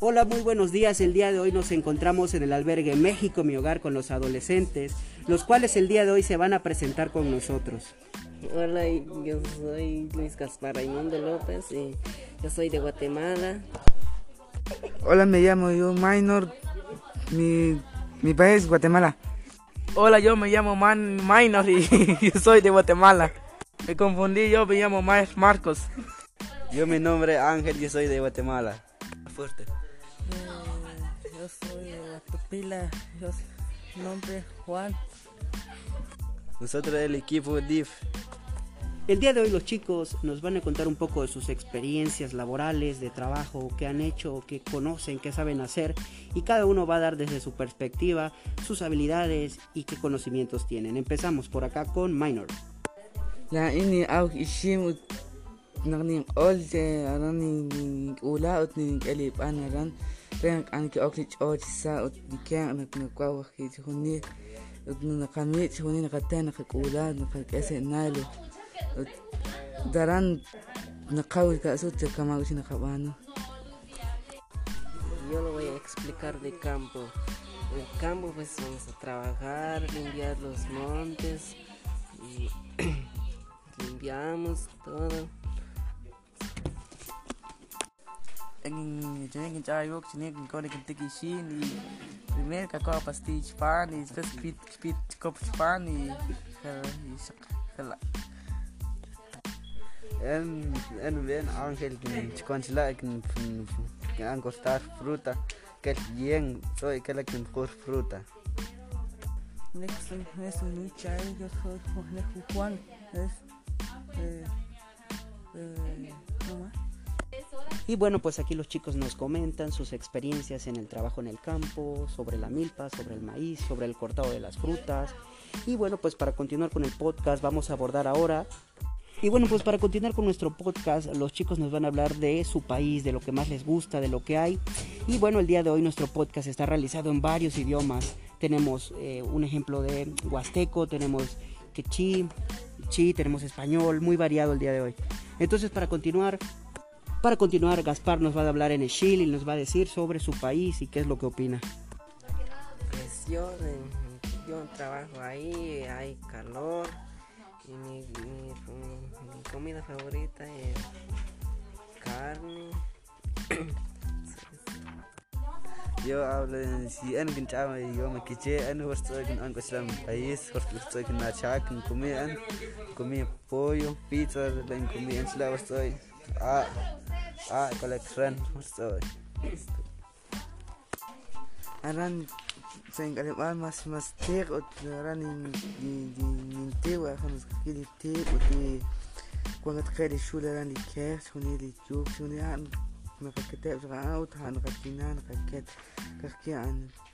Hola, muy buenos días. El día de hoy nos encontramos en el albergue México, mi hogar, con los adolescentes, los cuales el día de hoy se van a presentar con nosotros. Hola, yo soy Luis Gaspar Raimundo López y yo soy de Guatemala. Hola, me llamo yo Minor, mi, mi país es Guatemala. Hola, yo me llamo Man Minor y yo soy de Guatemala. Me confundí, yo me llamo Marcos. Yo mi nombre es Ángel, yo soy de Guatemala. Fuerte. Eh, yo soy de Guatapila, yo mi nombre es Juan. Nosotros el equipo DIF. El día de hoy los chicos nos van a contar un poco de sus experiencias laborales, de trabajo, qué han hecho, qué conocen, qué saben hacer y cada uno va a dar desde su perspectiva sus habilidades y qué conocimientos tienen. Empezamos por acá con Minor. La ini au ishim nagning olde arani ula ut ni elip anaran ren an ki oklich ot sa ut dikang nak nakwa wakhi huni ut nakamit huni nakatan nakakula nakakese nalo daran nakawil ka asut kama usi nakabano Yo lo voy a explicar de campo. El campo pues vamos a trabajar, limpiar los montes limpiamos todo. Ang jeng chayok chine ko ni kintiki shin y primer ka ko pasti span y después pit pit kop span y En en bien Ángel que conchila que han cortar fruta que bien soy que la que cor fruta. Next es un chay, yo soy Juan. Es eh, eh. Y bueno, pues aquí los chicos nos comentan sus experiencias en el trabajo en el campo, sobre la milpa, sobre el maíz, sobre el cortado de las frutas. Y bueno, pues para continuar con el podcast vamos a abordar ahora y bueno, pues para continuar con nuestro podcast, los chicos nos van a hablar de su país, de lo que más les gusta, de lo que hay. Y bueno, el día de hoy nuestro podcast está realizado en varios idiomas. Tenemos eh, un ejemplo de huasteco, tenemos quechí, chi, tenemos español, muy variado el día de hoy. Entonces, para continuar, para continuar, Gaspar nos va a hablar en el Chile y nos va a decir sobre su país y qué es lo que opina. Pues yo, yo trabajo ahí, hay calor y mi, mi, mi comida favorita es carne. Yo hablo en si chama yo me quiche en estoy en ango islam país, estoy en nachak, en comida, comida pollo, pizza, en comida en sla estoy. Ah, Ah, collection. So, aran sa ingkalipan ah, mas mas tir at ah, aran di di nintir wa akan mas kakili tir at di kuang at kaya di shula aran di kaya shuni di juk shuni an nakakitip sa kaawt han kakina nakakit kakian ah,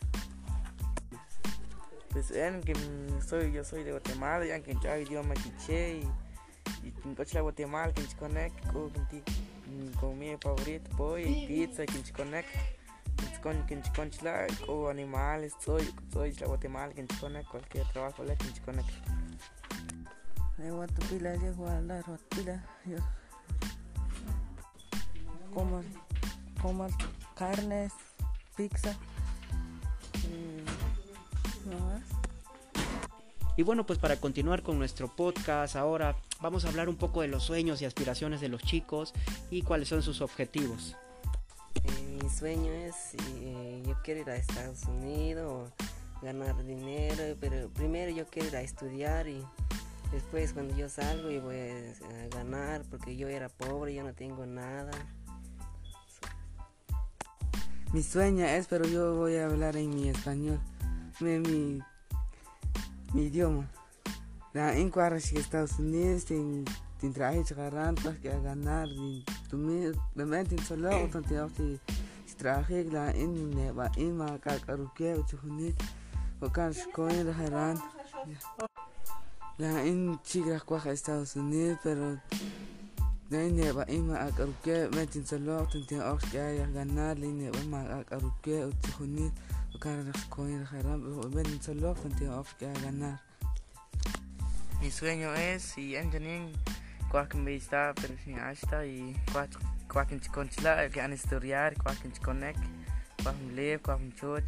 Pues vean que soy, yo soy de Guatemala, ya que yo idioma quiché y y en la Guatemala que connect con con mi favorito pollo y pizza que connect con que conchla o animales soy soy la Guatemala que connect cualquier trabajo la que connect De Guatapila, yo Guadalajara, Guatapila, yo como, como carnes, pizza. Y bueno, pues para continuar con nuestro podcast ahora vamos a hablar un poco de los sueños y aspiraciones de los chicos y cuáles son sus objetivos. Eh, mi sueño es, eh, yo quiero ir a Estados Unidos, ganar dinero, pero primero yo quiero ir a estudiar y después cuando yo salgo yo voy a, ganar porque yo era pobre, yo no tengo nada. mi sueño es pero yo voy a hablar en mi español mi mi, Mi idioma. La incuarras que Estados Unidos tem tem trajes garant para que a ganar din tumi da men tin sala o tan tiaw ti traje la in ne ba in ma ka karuke o chuni o kan shkoin da haran la in chigra kwa Estados Unidos pero لأن يبقى إما أكاروكي ما تنسلوه تنتهي أخش جاي غنار لأن يبقى إما أكاروكي وتخنيت ma ak aruke o tihuni o kan ras coin haram ox ya ganar. Mi sueño es y en janin cuac me está pero sin hasta y quakin chiconchla que han estudiar quakin chiconek quakin lev quakin choch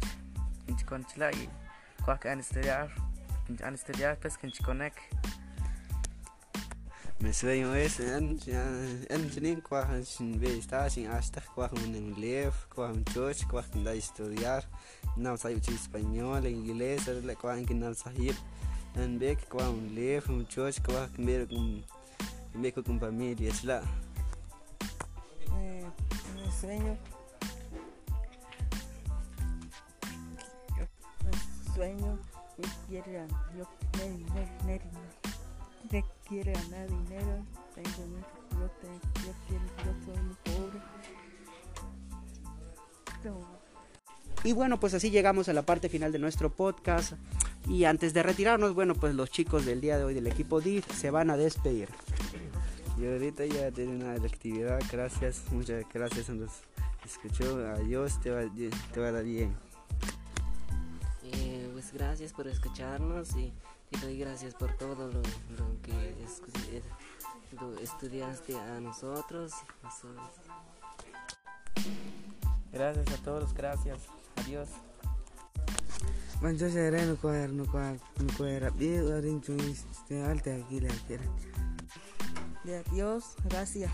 kin chiconchla y quakin estudiar han estudiar pues chiconek Mi sueño es en en chinin cuajan sin ve está sin hasta cuajan en lev cuajan choch cuajan da estudiar no sabe español inglés le cuajan que no sabe. En ve que cuajan lev un choch cuajan ver con me con familia es la. Eh, mi sueño. Mi sueño yo quiero yo ne, ne, ne, ne quiero ganar dinero tengo mucho yo tengo yo quiero yo soy muy pobre No. Y bueno, pues así llegamos a la parte final de nuestro podcast. Y antes de retirarnos, bueno, pues los chicos del día de hoy del equipo DIF se van a despedir. y ahorita ya terminada la actividad gracias muchas gracias a los escuchó adiós te va, te va a dar bien Gracias por escucharnos y te doy gracias por todo lo, lo que escu- eh, lo estudiaste a nosotros. Nosotros- gracias a todos gracias. Adiós. Mancho seré no coger no coger no coger bien orin chungis te alta aquí la quiera de adiós gracias